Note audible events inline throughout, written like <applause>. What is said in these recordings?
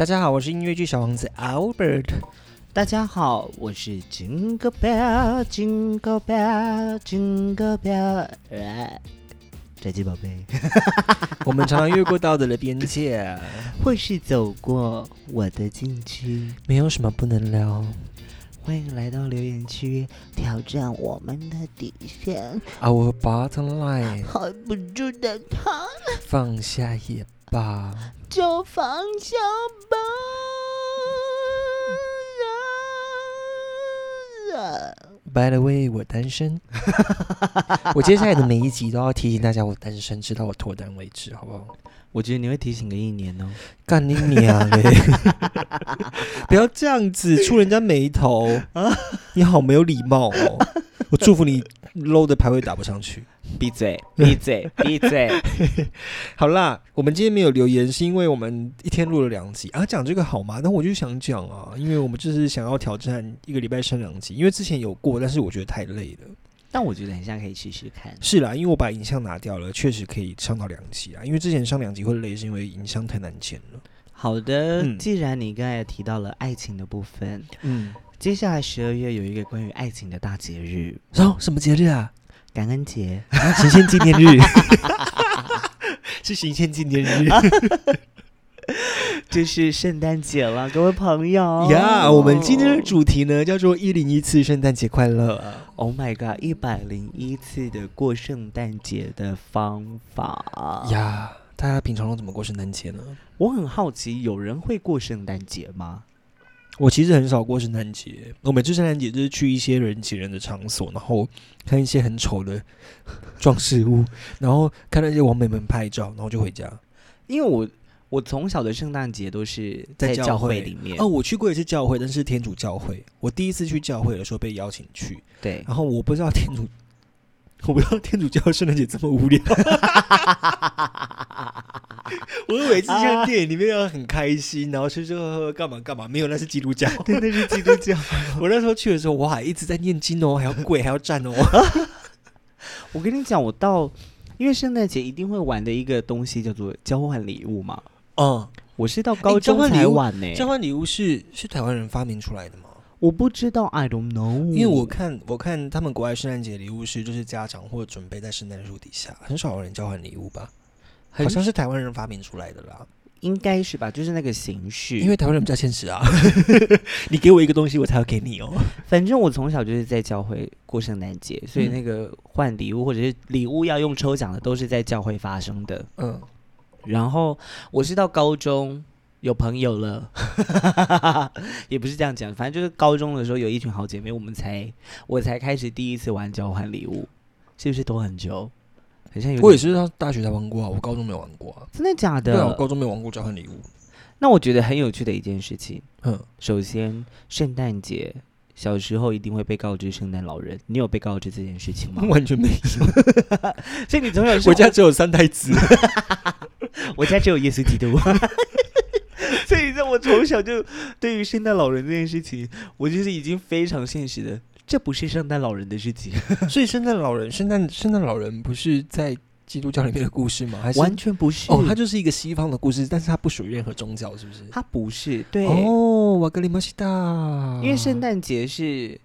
大家好，我是音乐剧小王子 Albert。大家好，我是 Jingle Bell Jingle Bell Jingle Bell，呃宅基宝贝，<laughs> <laughs> 我们常常越过道德的边界，或是走过我的禁区。没有什么不能聊。欢迎来到留言区，挑战我们的底线。Our bottom line，hold 不住的他，放下也罢。就放下吧。啊 By the way，我单身。<laughs> 我接下来的每一集都要提醒大家我单身，直到我脱单为止，好不好？我觉得你会提醒个一年哦。干你娘嘞！<laughs> 不要这样子触人家眉头啊！<laughs> 你好没有礼貌哦！我祝福你 low 的排位打不上去。闭嘴！闭嘴！闭嘴！<laughs> 好啦，我们今天没有留言，是因为我们一天录了两集啊。讲这个好吗？但我就想讲啊，因为我们就是想要挑战一个礼拜升两集，因为之前有过，但是我觉得太累了。但我觉得很像可以试试看。是啦，因为我把影像拿掉了，确实可以上到两集啊。因为之前上两集会累，是因为影像太难剪了。好的，嗯既然你刚才提到了爱情的部分，嗯，接下来十二月有一个关于爱情的大节日哦什么节日啊？——感恩节。神仙纪念日，<laughs> 是神仙纪念日 <laughs> 就是圣诞节了，各位朋友呀。我们今天的主题呢，叫做一零一次圣诞节快乐。，Oh my god，一百零一次的过圣诞节的方法。呀，大家平常都怎么过圣诞节呢？我很好奇，有人会过圣诞节吗？我其实很少过圣诞节，我每次圣诞节就是去一些人挤人的场所，然后看一些很丑的 <laughs> 装饰物，然后看那些网美们拍照，然后就回家。因为我我从小的圣诞节都是在教会会里面。哦，我去过一次教会，但是天主教会。我第一次去教会的时候被邀请去，对，然后我不知道天主，我不知道天主教圣诞节这么无聊。<laughs> 我以为是像电影里面要很开心，然后吃吃喝喝干嘛干嘛，没有，那是基督教。<laughs> 对，那是基督教。我那时候去的时候，我还一直在念经哦，还要跪，还要站哦。<laughs> 我跟你讲，我到因为圣诞节一定会玩的一个东西叫做交换礼物嘛。嗯，我是到高中才玩呢、交换礼物是是台湾人发明出来的吗？我不知道，I don't know。因为我看我看他们国外圣诞节礼物是就是家长或准备在圣诞树底下，很少有人交换礼物吧？好像是台湾人发明出来的啦，应该是吧，就是那个形式。因为台湾人比较现实啊。<laughs> 你给我一个东西，我才要给你哦。<laughs> 反正我从小就是在教会过圣诞节，所以嗯那个换礼物或者是礼物要用抽奖的，都是在教会发生的。嗯，然后我是到高中有朋友了，<laughs> 也不是这样讲，反正就是高中的时候有一群好姐妹，我们才我才开始第一次玩交换礼物，是不是都很久？很像有我也是到大学才玩过啊，我高中没有玩过啊。真的假的对啊，我？高中没玩过交换礼物。那我觉得很有趣的一件事情，嗯，首先圣诞节。小时候一定会被告知圣诞老人，你有被告知这件事情吗？<laughs> 完全没有。<laughs> 所以你从小我家只有三太子。我家只有耶稣基督，我从小就对于圣诞老人这件事情，我就是已经非常现实的，这不是圣诞老人的事情，<laughs> 所以圣诞老人，圣诞圣诞老人不是在基督教里面的故事吗？还是完全不是。哦，它就是一个西方的故事，但是它不属于任何宗教，是不是？它不是对，哦，瓦格里马西达，因为圣诞节是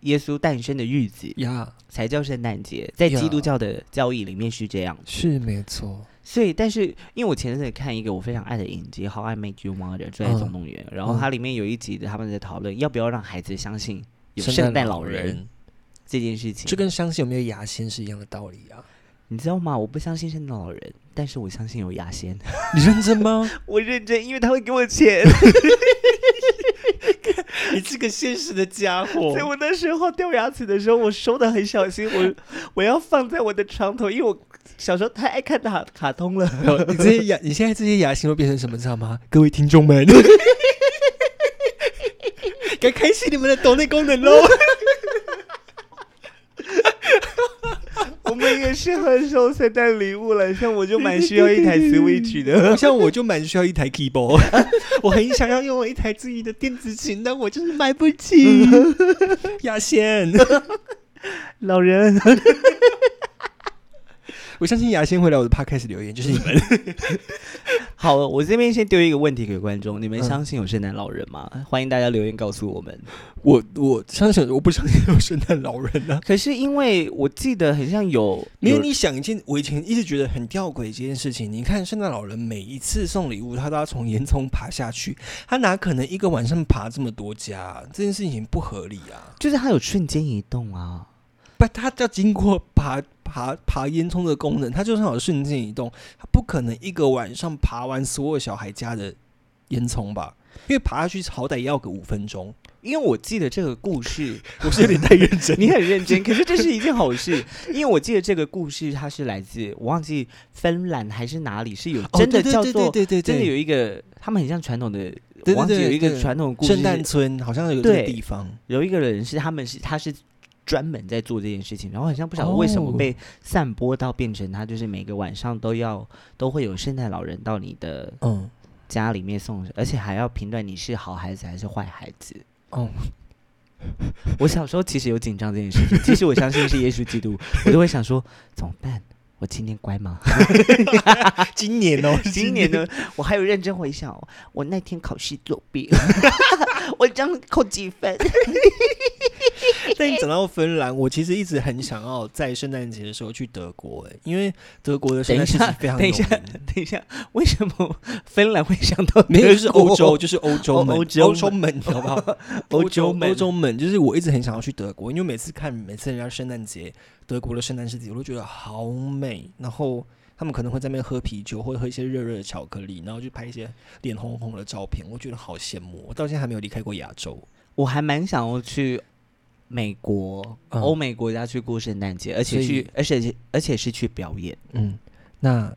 耶稣诞生的日子，呀才叫圣诞节，在基督教的教义里面是这样。是没错，所以，但是因为我前阵子看一个我非常爱的影集《How I Met Your Mother》《最爱总动员》然后它里面有一集的他们在讨论要不要让孩子相信有圣诞老人这件事情。就跟相信有没有牙仙是一样的道理啊！你知道吗？我不相信圣诞老人，但是我相信有牙仙。你认真吗？<laughs> 我认真，因为他会给我钱。<laughs> 你这个现实的家伙所以我那时候掉牙齿的时候，我收的很小心，我我要放在我的床头，因为我小时候太爱看卡卡通了。你这些牙，你现在这些牙型会变成什么，知道吗？各位听众们，该开启你们的抖内功能喽！我们也是很收圣诞礼物了，像我就蛮需要一台 Switch 的。像我就蛮需要一台 keyboard，<laughs> 我很想要拥有一台自己的电子琴，但我就是买不起。牙仙，老人，<laughs> 我相信牙仙会来我的 podcast 留言，就是你们。<laughs> 好，我这边先丢一个问题给观众：你们嗯相信有圣诞老人吗？欢迎大家留言告诉我们。我我相信，我不相信有圣诞老人啊。<laughs> 可是因为我记得很像有，有因为你想一件，我以前一直觉得很吊诡一件事情。你看，圣诞老人每一次送礼物，他都要从烟囱爬下去，他哪可能一个晚上爬这么多家、这件事情不合理啊！就是他有瞬间移动啊。不，他要经过爬爬爬烟囱的功能，它就算有瞬间移动，它不可能一个晚上爬完所有小孩家的烟囱吧？因为爬下去好歹要个五分钟。因为我记得这个故事，<laughs> 我是有点太认真，你很认真，可是这是一件好事，<laughs> 因为我记得这个故事它是来自我忘记芬兰还是哪里，是有真的叫做、哦对对对对对真的有一个，他们很像传统的，对对我忘记有一个传统故事，圣诞村好像有这个地方。有一个人是他们是他是专门在做这件事情，然后好像不晓得为什么哦被散播到变成他就是每个晚上都要都会有圣诞老人到你的嗯，家里面送，而且还要评断你是好孩子还是坏孩子。哦，<laughs> 我小时候其实有紧张这件事情，<laughs> 其实我相信是耶稣基督，我就会想说怎么办？我今天乖吗？<laughs> 今年哦，今年呢，我还有认真回想，我那天考试作弊，我这样扣几分？<laughs> 但你讲到芬兰，我其实一直很想要在圣诞节的时候去德国，哎，因为德国的圣诞市集非常有等一下。等一下，为什么芬兰会想到没有，就是欧洲，就是欧洲欧洲欧洲们，<laughs> 好不好？欧洲们欧洲们，就是我一直很想要去德国，因为每次看每次人家圣诞节，德国的圣诞市集，我都觉得好美。然后他们可能会在那边喝啤酒，或者喝一些热热的巧克力，然后去拍一些脸红红的照片，我觉得好羡慕。我到现在还没有离开过亚洲。我还蛮想要去美国、嗯欧美国家去过圣诞节，而且去，而且而且是去表演。嗯，那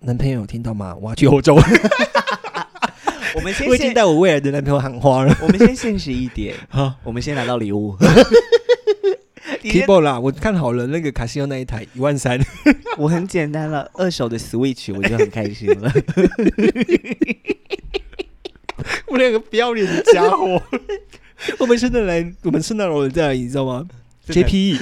男朋友有听到吗？我要去欧洲，<laughs> 我们先我已经现，带我未来的男朋友喊花了。我们先现实一点，<laughs> 好我们先拿到礼物。<laughs> keyboard 啦，我看好了那个卡西欧那一台一万三，我很简单了，二手的 Switch 我就很开心了。我两个不要脸的家伙。我们圣诞来，我们圣诞老人在哪里？你知道吗？JPE，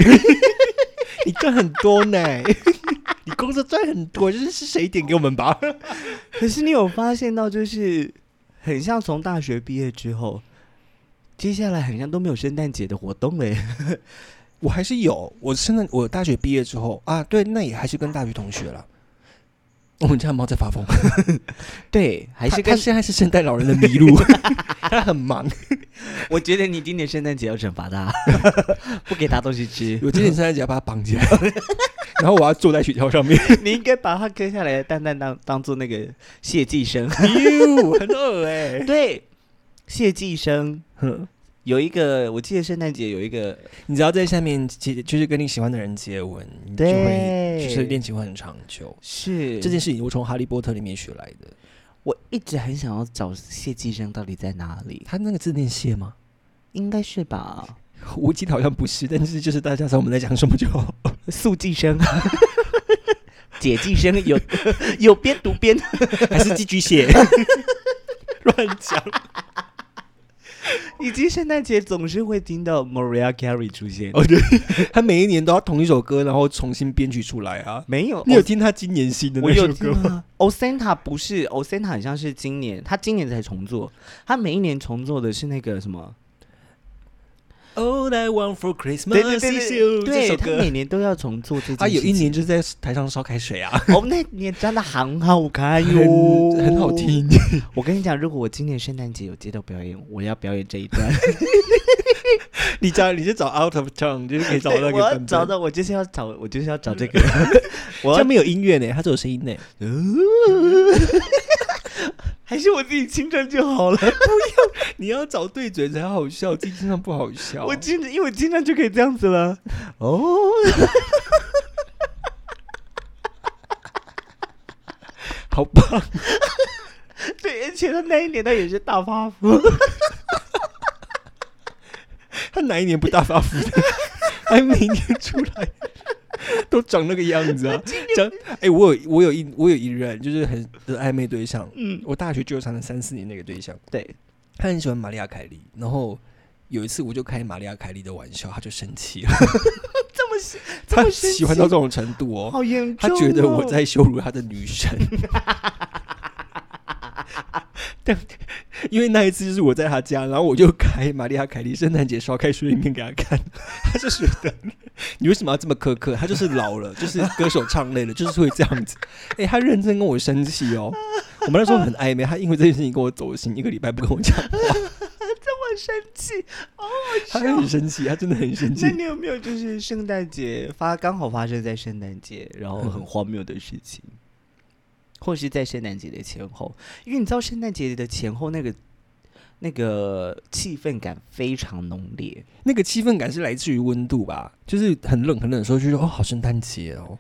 <laughs> 你赚很多呢，<laughs> 你工作赚很多，就是是谁点给我们吧？<laughs> 可是你有发现到，就是很像从大学毕业之后，接下来很像都没有圣诞节的活动嘞。我还是有，我圣诞我大学毕业之后啊，对，那也还是跟大学同学了。我们家的猫在发疯，<laughs> 对，还是跟他他现在是圣诞老人的麋鹿，<laughs> 他很忙。<laughs> 我觉得你今年圣诞节要惩罚他，不给他东西吃。我今年圣诞节要把它绑起来，然后我要坐在雪橇上面，你应该把它割下来的蛋蛋当当做那个谢祭生。哟，很恶哎、对，谢祭生哼有一个，我记得圣诞节有一个，你只要在下面接，就是跟你喜欢的人接吻，你就会对就是恋情会很长久。是这件事情我从哈利波特里面学来的。我一直很想要找谢祭生到底在哪里，他那个字念谢吗？应该是吧？我记得好像不是，但是就是大家知道我们在讲什么就好。<laughs> 速寄生。解寄生有 <laughs> 有边读边，还是寄居蟹？<laughs> 乱讲。<laughs> 以及圣诞节总是会听到 Mariah Carey 出现。哦，对，<laughs> 他每一年都要同一首歌，然后重新编曲出来啊。没有，你有听他今年新的那首歌吗？o s a n t a 不是 o s a n t a 好像是今年，他今年才重做，他每一年重做的是那个什么？All I want for Christmas is you 这对，他首歌每。年都要重做这件他有一年就在台上烧开水啊，<laughs> 哦，那年真的很好看哟，<laughs> 很很好。听。<laughs> 我跟你讲，如果我今年圣诞节有街头表演，我要表演这一段。你找你就找 Out of Town，就是可以找到那个版本。找到，我就是要找，我就是要找这个。我要这没有音乐呢，它只有声音呢。还是我自己清唱就好了。<laughs> 你要找对嘴才好笑，自己身上不好笑。我经因为我经常就可以这样子了。哦，<laughs> 好棒，对，而且他那一年他也是大发福。<laughs> 他哪一年不大发福的？他每年出来 <laughs> 都长那个样子啊！<laughs> 讲哎、我有我有一我有一任就是很的暧昧对象，嗯，我大学纠缠了三四年那个对象，对，他很喜欢玛利亚凯莉，然后有一次我就开玛利亚凯莉的玩笑，他就生气了。<laughs> 这么他么喜欢到这种程度哦，好严他、觉得我。在羞辱他的女神。但因为那一次就是我在他家，然后我就开玛丽亚凯莉圣诞节烧开水影片给他看，他就觉得 <laughs> 你为什么要这么苛刻？他就是老了，就是歌手唱累了，就是会这样子。哎、他认真跟我生气哦。我们那时候很暧昧，他因为这件事情跟我走心，一个礼拜不跟我讲话，<laughs> 我生气哦，他很生气，他真的很生气那。你有没有就是圣诞节发刚好发生在圣诞节，然后很荒谬的事情，或是在圣诞节的前后？因为你知道圣诞节的前后那个那个气氛感非常浓烈，那个气氛感是来自于温度吧，就是很冷很冷的时候，就说哦，好圣诞节哦。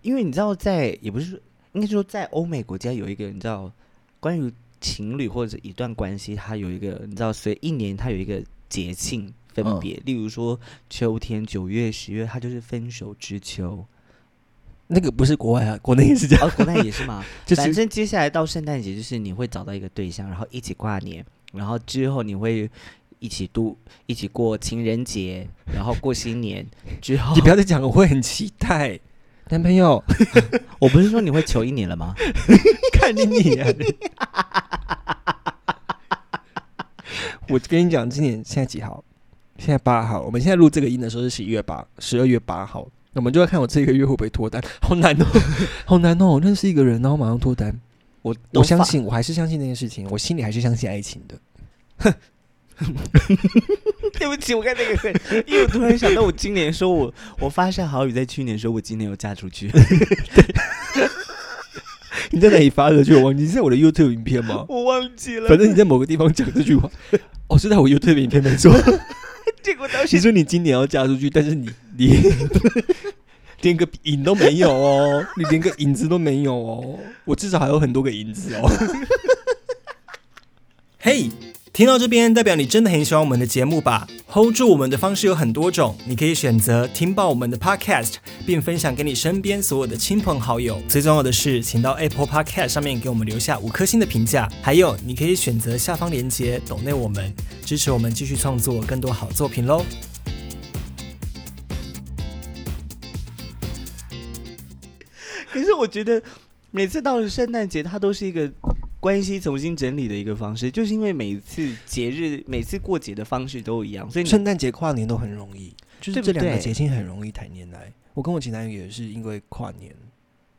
因为你知道在也不是应该说在欧美国家有一个你知道关于情侣或者一段关系，它有一个你知道随一年它有一个节庆分别，例如说秋天九月十月，它就是分手之秋。那个不是国外啊，国内也是这样，哦，国内也是吗？<laughs> 就是反正接下来到圣诞节，就是你会找到一个对象，然后一起跨年，然后之后你会一起度一起过情人节，然后过新年之后 <laughs> 你，不要再讲了，我会很期待。男朋友，<laughs> 我不是说你会求一年了吗？看你你、啊。我跟你讲，今年现在几号？现在八号。我们现在录这个音的时候是十一月八，十二月八号。那我们就要看我这个月会不会脱单，<laughs> 好难哦，<laughs> 好难哦！我认识一个人，然后马上脱单。我，我相信，我还是相信那件事情，我心里还是相信爱情的。<laughs> 对不起，我看那个，因为我突然想到，我今年说我我发下好雨，在去年说我今年有嫁出去，你在哪里发的？就我忘记，是在我的 YouTube 影片吗？我忘记了。反正你在某个地方讲这句话，哦，是在我 YouTube 影片没错。结果当你时说你今年要嫁出去，但是你你 <laughs> 连个影都没有哦，你连个影子都没有哦，我至少还有很多个影子哦。<laughs> 嘿、听到这边，代表你真的很喜欢我们的节目吧？hold 住我们的方式有很多种，你可以选择听爆我们的 podcast，并分享给你身边所有的亲朋好友。最重要的是，请到 Apple Podcast 上面给我们留下五颗星的评价。还有，你可以选择下方链接抖内我们，支持我们继续创作更多好作品喽。可是我觉得每次到了圣诞节，它都是一个关系重新整理的一个方式，就是因为每次节日、每次过节的方式都一样，所以圣诞节、跨年都很容易，就是这两个对节庆很容易谈恋爱。我跟我前男友也是因为跨年，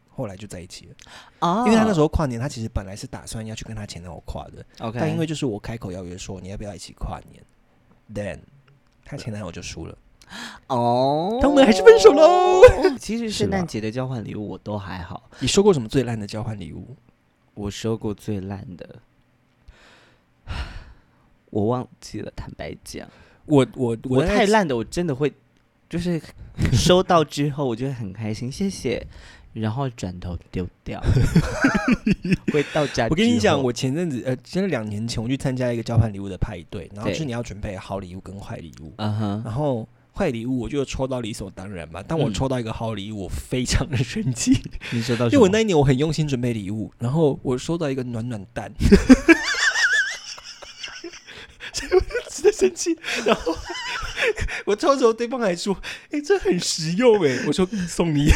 后来就在一起了。哦因为他那时候跨年，他其实本来是打算要去跟他前男友跨的，OK，但因为就是我开口邀约说你要不要一起跨年，then 他前男友就输了。哦，但我们还是分手喽。<laughs> 其实圣诞节的交换礼物我都还好，你收过什么最烂的交换礼物？我收过最烂的，我忘记了，坦白讲，我我我太烂的，我真的会就是收到之后，我就会很开心，谢谢，然后转头丢掉，<laughs> 回到家。我跟你讲，我前阵子呃，其实两年前我去参加一个交换礼物的派对，然后就是你要准备好礼物跟坏礼物，嗯哼，然后坏礼物我就抽到理所当然嘛。当我嗯抽到一个好礼物，我非常的生气，<laughs> 你收到因为我那一年我很用心准备礼物，然后我收到一个暖暖蛋，<laughs> 所以我就值得生气。然后 <laughs> 我抽的时候，对方还说：“哎、这很实用哎。”我说：“嗯送你。”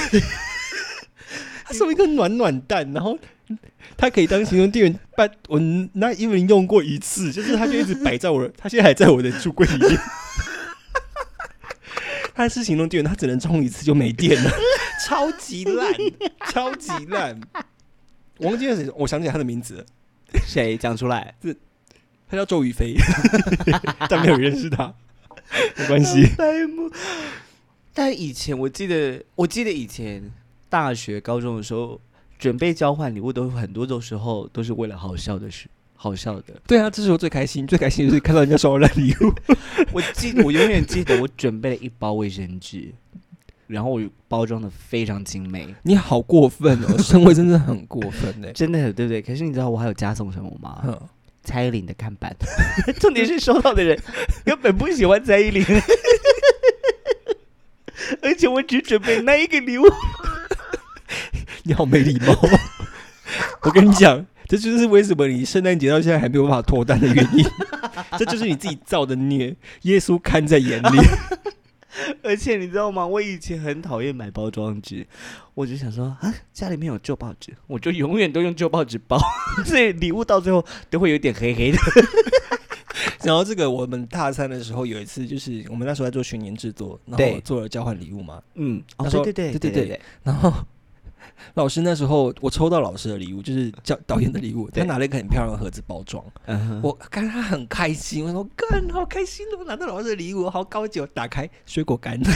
他送一个暖暖蛋，然后它可以当行动电源，但我那因为用过一次，就是它就一直摆在我的，它现在还在我的橱柜里面。它是行动电源，它只能充一次就没电了，<laughs> 超级烂，<laughs> 超级烂。我忘记了谁，我想起来他的名字了，谁讲出来？他叫周宇飞，<laughs> 但没有人认识他，没关系。但以前我记得，我记得以前大学、高中的时候，准备交换礼物都很多的时候都是为了好笑的事，好笑的。对啊，这是我最开心，最开心就是看到人家收到烂礼物。<laughs> 我记，我永远记得我准备了一包卫生纸，然后我包装的非常精美，你好过分哦，<laughs> 生活真的很过分呢。<laughs> 真的对不对？可是你知道我还有加送什么吗？哼蔡依林的看板，重点是收到的人根本不喜欢蔡依林，而且我只准备那一个礼物。你好没礼貌。我跟你讲，这就是为什么你圣诞节到现在还没有办法脱单的原因。<laughs> 这就是你自己造的孽，耶稣看在眼里。<laughs> 而且你知道吗？我以前很讨厌买包装纸，我就想说啊，家里面有旧报纸，我就永远都用旧报纸包，<laughs> 所以礼物到最后都会有点黑黑的。然后这个我们大三的时候有一次，就是我们那时候在做学年制作，然后做了交换礼物嘛。嗯，哦，对对对对对对然后 <laughs> 老师那时候我抽到老师的礼物，就是教导演的礼物，他拿了一个很漂亮的盒子包装，我看他很开心，我说干好开心哦，拿到老师的礼物，好高级哦，打开水果干。<laughs>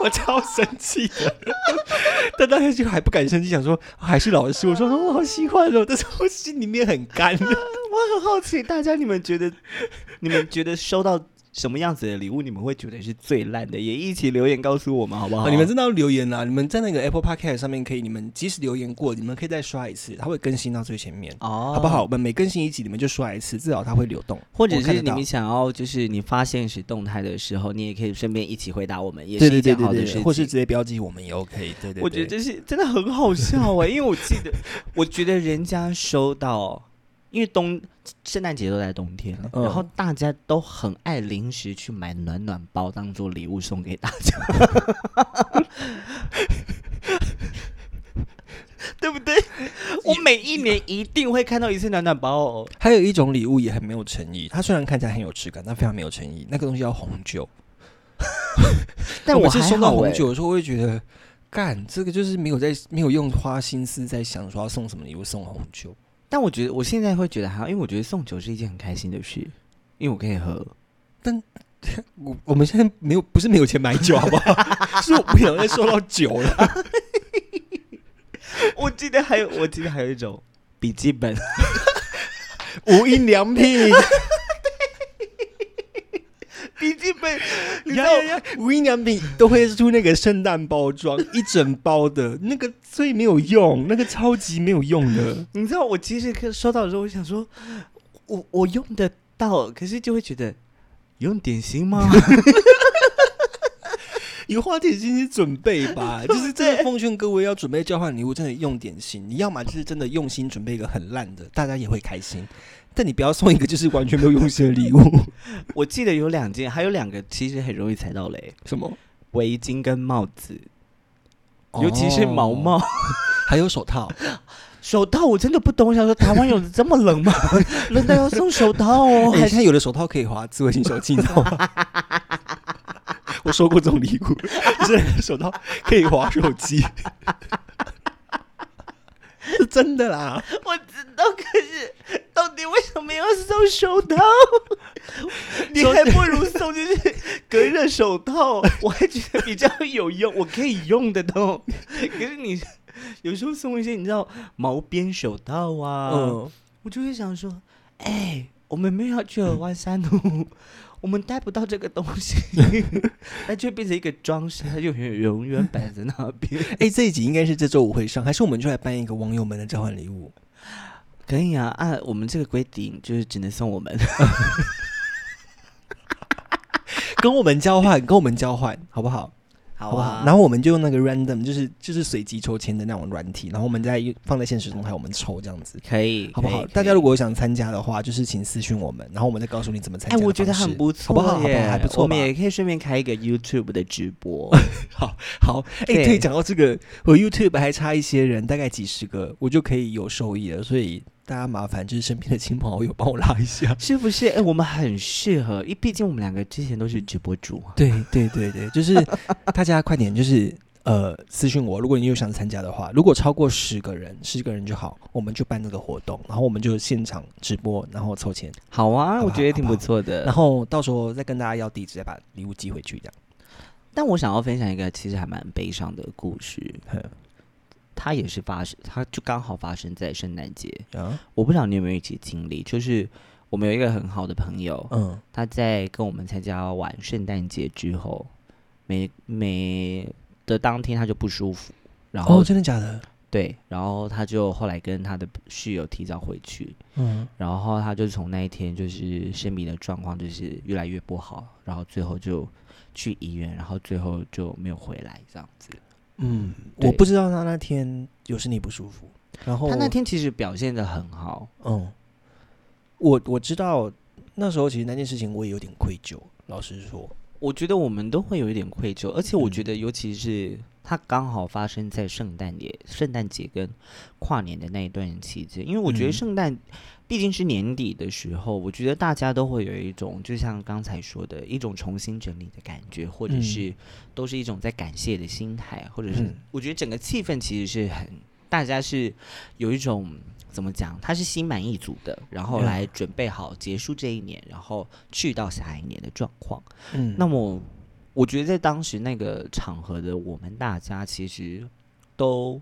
我超生气的，但当时就还不敢生气，想说还是老师。我说我好喜欢哦，但是我心里面很干。<laughs> 我很好奇，大家你们觉得，你们觉得收到什么样子的礼物，你们会觉得是最烂的？也一起留言告诉我们好不好？哦你们真的要留言啦！你们在那个 Apple Podcast 上面可以，你们即使留言过，你们可以再刷一次，它会更新到最前面，哦，好不好？我？们每更新一集，你们就刷一次，至少它会流动，或者是你们想要，就是你发现实动态的时候，你也可以顺便一起回答我们，也是一件好的事情。或是直接标记我们也 OK。对对对，我觉得这是真的很好笑哎、因为我记得，我觉得人家收到，因为冬圣诞节都在冬天，嗯然后大家都很爱临时去买暖暖包当做礼物送给大家，<laughs> 对不对？我每一年一定会看到一次暖暖包哦。还有一种礼物也很没有诚意，它虽然看起来很有质感，但非常没有诚意。那个东西叫红酒，<laughs> 但我是收到红酒的时候，我会觉得，干这个就是没有在没有用花心思在想说要送什么礼物，送红酒。但我觉得我现在会觉得还好，因为我觉得送酒是一件很开心的事，因为我可以喝。但 <laughs> 我我们现在没有不是没有钱买酒，好不好？<laughs> 是我不想再收到酒了。<laughs> 我记得还有，我记得还有一种笔记本，无印良品，笔记本，你知道！无印良品都会出那个圣诞包装，一整包的那个最没有用，那个超级没有用的。你知道我其实可收到的时候，我想说，我我用得到，可是就会觉得用点心吗？<laughs> 有花点心去准备吧，<laughs> 就是真的奉劝各位要准备交换礼物，真的用点心。你要么就是真的用心准备一个很烂的，大家也会开心。但你不要送一个就是完全没有用心的礼物。<laughs> 我记得有两件，还有两个其实很容易踩到雷，什么？围巾跟帽子，尤其是毛帽。哦，<laughs> 还有手套。手套我真的不懂，我想说台湾有这么冷吗？<laughs> 冷到要送手套哦？哎、还是现在有的手套可以滑智慧型手机，你知道吗？我收过这种礼物，就是手套可以滑手机，<laughs> 是真的啦。我知道，可是到底为什么要送手套？<laughs> 你还不如送就是隔热手套，<laughs> 我还觉得比较有用，我可以用得到。可是你有时候送一些你知道毛边手套啊，嗯，我就会想说，哎、我们没有要去河湾山路，我们带不到这个东西，<laughs> 它就变成一个装饰，它就永永远摆在那边。<laughs> 哎、这一集应该是这周五会上，还是我们就来办一个网友们的交换礼物？可以啊，按我们这个规定就是只能送我们。<laughs> 跟我们交换，跟我们交换，好不好？好好不好啊，？然后我们就用那个 random，就是就是随机抽签的那种软体，然后我们再放在现实中，还有，我们抽这样子。可以，好不好？大家如果想参加的话，就是请私讯我们，然后我们再告诉你怎么参加哎，的我觉得很不错好不好？还不错我们？也可以顺便开一个 YouTube 的直播。<laughs> 好，好，哎、对可以讲到这个，我 YouTube 还差一些人，大概几十个，我就可以有收益了。所以大家麻烦就是身边的亲朋好友帮我拉一下。<laughs> 是不是？哎，我们很适合，因为毕竟我们两个之前都是直播主啊。对对对对，就是大家快点，就是呃私信我，如果你有想参加的话，如果超过十个人，十个人就好，我们就办这个活动，然后我们就现场直播，然后凑钱，好啊，我觉得挺好好不不错的。然后到时候再跟大家要地址，再把礼物寄回去，这样。但我想要分享一个其实还蛮悲伤的故事，哼它也是发生，它就刚好发生在圣诞节。啊，我不知道你有没有一起经历，就是我们有一个很好的朋友，嗯他在跟我们参加完圣诞节之后，每每的当天他就不舒服，然后、哦，真的假的？对，然后他就后来跟他的室友提早回去，嗯，然后他就从那一天就是生病的状况就是越来越不好，然后最后就去医院，然后最后就没有回来这样子。嗯，我不知道他那天有身体不舒服，然后他那天其实表现的很好，嗯，我我知道那时候其实那件事情我也有点愧疚，老实说，我觉得我们都会有一点愧疚，而且我嗯觉得，尤其是它刚好发生在圣诞节、圣诞节跟跨年的那一段期间，因为我觉得嗯。圣诞毕竟是年底的时候，我觉得大家都会有一种，就像刚才说的一种重新整理的感觉，或者嗯是都是一种在感谢的心态，或者是嗯我觉得整个气氛其实是很，大家是有一种。怎么讲？他是心满意足的，然后嗯来准备好结束这一年，然后去到下一年的状况。嗯，那么，我觉得在当时那个场合的我们大家，其实都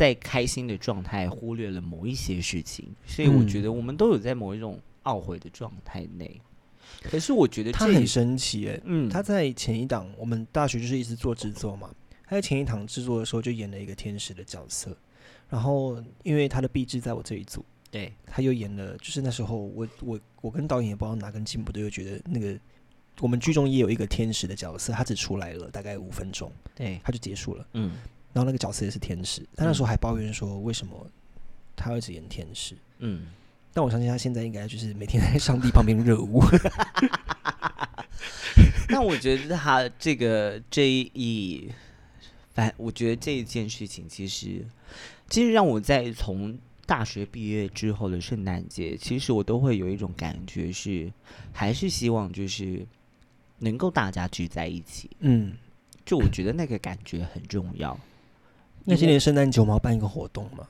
在开心的状态，忽略了某一些事情，所以我觉嗯得我们都有在某一种懊悔的状态内。可是我觉得他很神奇诶，嗯，他在前一档，我们大学就是一直做制作嘛。他在前一档制作的时候就演了一个天使的角色，然后因为他的壁纸在我这一组，对他又演了，就是那时候我我我跟导演也不知道哪根筋不对，又觉得那个我们剧中也有一个天使的角色，他只出来了大概五分钟，对，他就结束了。嗯然后那个角色也是天使，他那时候还抱怨说为什么他要一直演天使。嗯，但我相信他现在应该就是每天在上帝旁边热舞。那我觉得他这个这一，反我觉得这一件事情，其实其实让我在从大学毕业之后的圣诞节，其实我都会有一种感觉是，还是希望就是能够大家聚在一起。嗯，就我觉得那个感觉很重要。那今年圣诞节我们要办一个活动吗，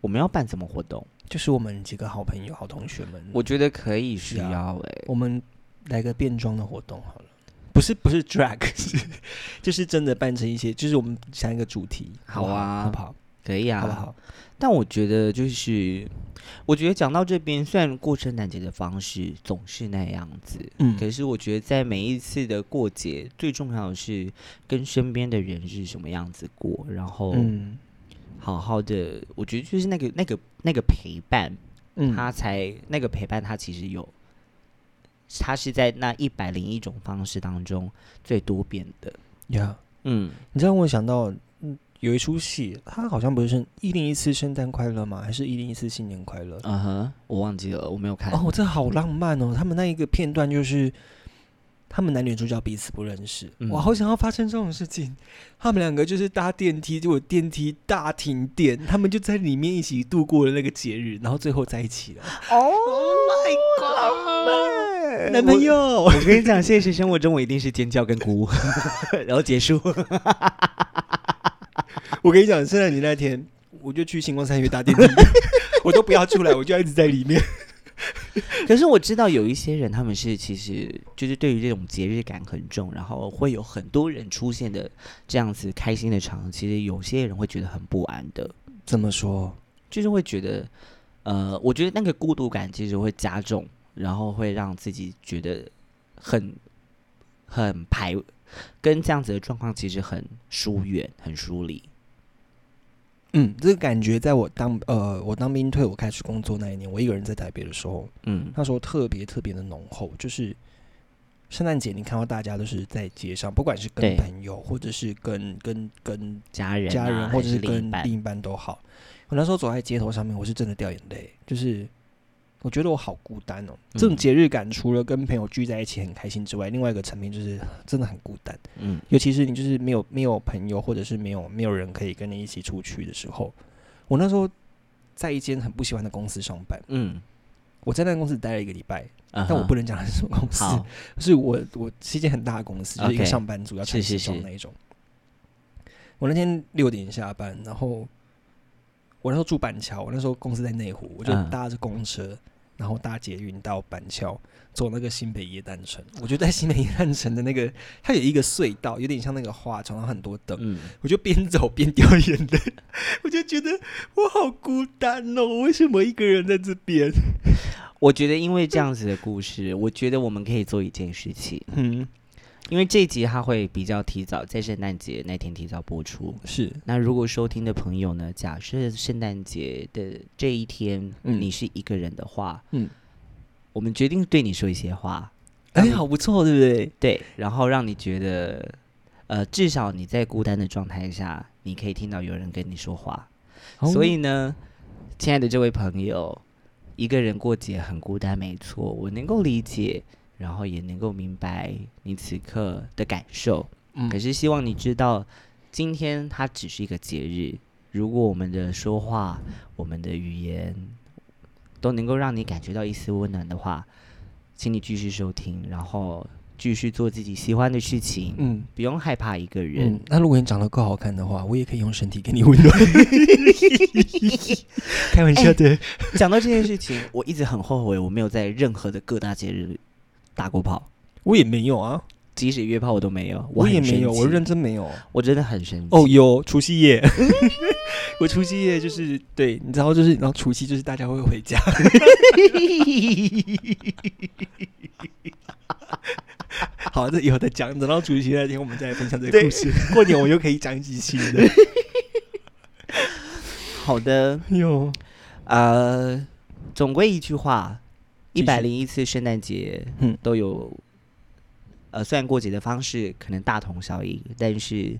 我们要办什么活动？就是我们几个好朋友、好同学们，我觉得可以需要哎、我们来个变装的活动好了。不是不是 drag，是 <laughs> 就是真的扮成一些，就是我们想一个主题，好啊好不好？可以啊，好不好？但我觉得就是，我觉得讲到这边，虽然过圣诞节的方式总是那样子，嗯。可是我觉得在每一次的过节，最重要的是跟身边的人是什么样子过，然后嗯。好好的，我觉得就是那个那个那个陪伴，嗯，他才那个陪伴，他其实有，他是在那一百零一种方式当中最多变的，呀。嗯，你知道我想到，嗯，有一出戏，它好像不是圣一零一次圣诞快乐吗？还是一零一次新年快乐？嗯哼，我忘记了，我没有看，哦，这好浪漫哦！他们那一个片段就是，他们男女主角彼此不认识，嗯我好想要发生这种事情。他们两个就是搭电梯，结果电梯大停电，他们就在里面一起度过了那个节日，然后最后在一起了。Oh my god！男朋友，我跟你讲，现实生活中我一定是尖叫跟哭，<laughs> 然后结束。<laughs> 我跟你讲，圣诞节那天，我就去星光三月搭电梯，<laughs> 我都不要出来，我就要一直在里面。<laughs> 可是我知道有一些人，他们是其实就是对于这种节日感很重，然后会有很多人出现的这样子开心的场合，其实有些人会觉得很不安的，怎么说？就是会觉得，呃，我觉得那个孤独感其实会加重，然后会让自己觉得很很排，跟这样子的状况其实很疏远、很疏离。嗯，这个感觉在我当呃我当兵退我开始工作那一年，我一个人在台北的时候，嗯那时候特别特别的浓厚，就是圣诞节你看到大家都是在街上，不管是跟朋友，或者是跟跟跟家人、啊、家人，或者是跟另一半另一半都好。我那时候走在街头上面，我是真的掉眼泪，就是我觉得我好孤单哦。这种嗯节日感，除了跟朋友聚在一起很开心之外，另外一个层面就是 <sighs> 真的很孤单。嗯。尤其是你就是没有没有朋友，或者是没有没有人可以跟你一起出去的时候，我那时候在一间很不喜欢的公司上班，嗯，我在那个公司待了一个礼拜，但但我不能讲是什么公司，<laughs> 是我我是一间很大的公司，就是一个上班族要穿西是是是。装那一种。我那天六点下班，然后我那时候住板桥，我那时候公司在内湖，我就嗯搭着公车，然后搭捷运到板桥，走那个新北耶诞城。我觉得在新北耶诞城的那个，它有一个隧道，有点像那个花床，然后很多灯，嗯，我就边走边掉眼泪，<laughs> 我就觉得我好孤单哦，我为什么一个人在这边？<laughs> 我觉得因为这样子的故事，我觉得我们可以做一件事情，嗯，因为这一集它会比较提早在圣诞节那天提早播出。是，那如果收听的朋友呢，假设圣诞节的这一天、嗯你是一个人的话，嗯，我们决定对你说一些话，哎、好不错，对不对？对，然后让你觉得，呃，至少你在孤单的状态下，你可以听到有人跟你说话。所以呢，亲爱的这位朋友，一个人过节很孤单，没错，我能够理解。然后也能够明白你此刻的感受。嗯可是希望你知道，今天它只是一个节日。如果我们的说话、我们的语言都能够让你感觉到一丝温暖的话，请你继续收听，然后继续做自己喜欢的事情，嗯不用害怕一个人。嗯，那如果你长得够好看的话，我也可以用身体给你温暖。<laughs> 开玩笑的，讲到这件事情，我一直很后悔我没有在任何的各大节日打过炮，我也没有啊，即使约炮我都没有。我也没有，我认真没有。我真的很生气。哦，有除夕夜，<laughs> 我除夕夜就是对，你知道，就是然后除夕就是大家会回家。<laughs> 好，这以后再讲，等到除夕那天我们再来分享这个故事。过年我又可以讲一集新的。<laughs> 好的，有，呃，总归一句话，一百零一次圣诞节，嗯都有，呃，虽然过节的方式可能大同小异，但是，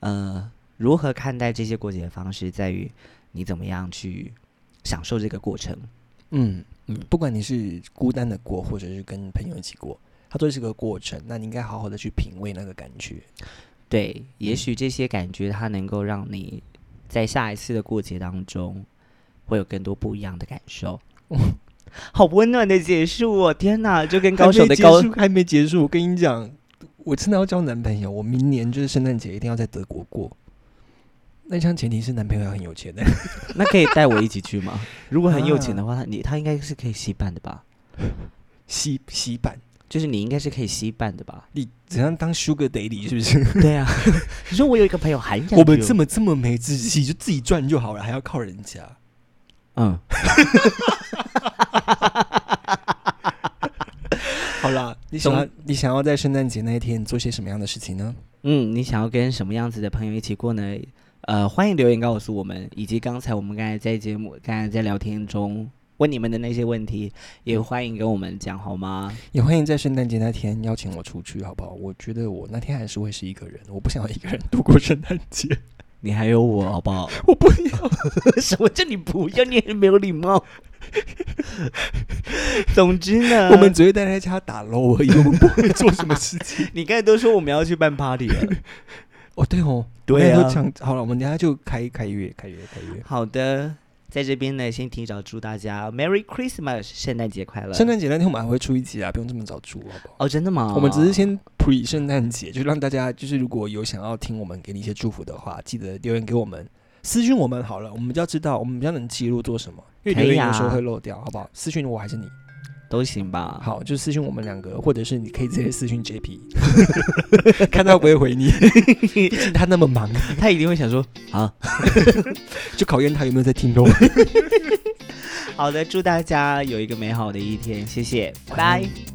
呃，如何看待这些过节的方式，在于你怎么样去享受这个过程。嗯嗯不管你是孤单的过，或者是跟朋友一起过，它都是个过程。那你应该好好的去品味那个感觉。对，也许这些感觉它能够让你在下一次的过节当中，会有更多不一样的感受。<laughs> 好温暖的结束哦！天哪，就跟高手的高还没结束还没结束。我跟你讲，我真的要交男朋友，我明年就是圣诞节一定要在德国过。那像前提是男朋友要很有钱的，<laughs> 那可以带我一起去吗？如果很有钱的话，他你他应该是可以吸办的吧？<laughs> 吸吸办，就是你应该是可以吸办的吧？你怎样当 Sugar Daddy 是不是？对啊，<laughs> 你说我有一个朋友还想我们这么这么没志气，就自己赚就好了，还要靠人家。嗯，<laughs> 好了，你想要你想要在圣诞节那一天做些什么样的事情呢？嗯，你想要跟什么样子的朋友一起过呢？呃，欢迎留言告诉我们，以及刚才我们刚才在节目、刚才在聊天中问你们的那些问题，也欢迎跟我们讲好吗？也欢迎在圣诞节那天邀请我出去，好不好？我觉得我那天还是会是一个人，我不想要一个人度过圣诞节。<laughs> 你还有我好不好？我不要，<laughs> 什么叫你不要？你很没有礼貌。<laughs> 总之呢，我们只会待在家打 LO 而已，我们不会做什么事情。<laughs> 你刚才都说我们要去办 party 了。<laughs> 哦，对哦，对啊好了，我们等一下就开开月，开月，开月。好的，在这边呢，先提早祝大家 Merry Christmas，圣诞节快乐。圣诞节那天我们还会出一集啊，不用这么早祝，好不好？哦，真的吗？我们只是先 pre 圣诞节，就让大家就是如果有想要听我们给你一些祝福的话，记得留言给我们，私讯我们好了，我们就要知道，我们比较能记录做什么，因为有时候会漏掉，好不好？私讯我还是你，都行吧。好，就私讯我们两个，或者是你可以直接私讯 JP，<laughs> 看他会不会回你，<laughs> 毕竟他那么忙，他一定会想说啊，<laughs> 就考验他有没有在听喽。好的，祝大家有一个美好的一天，谢谢，拜拜。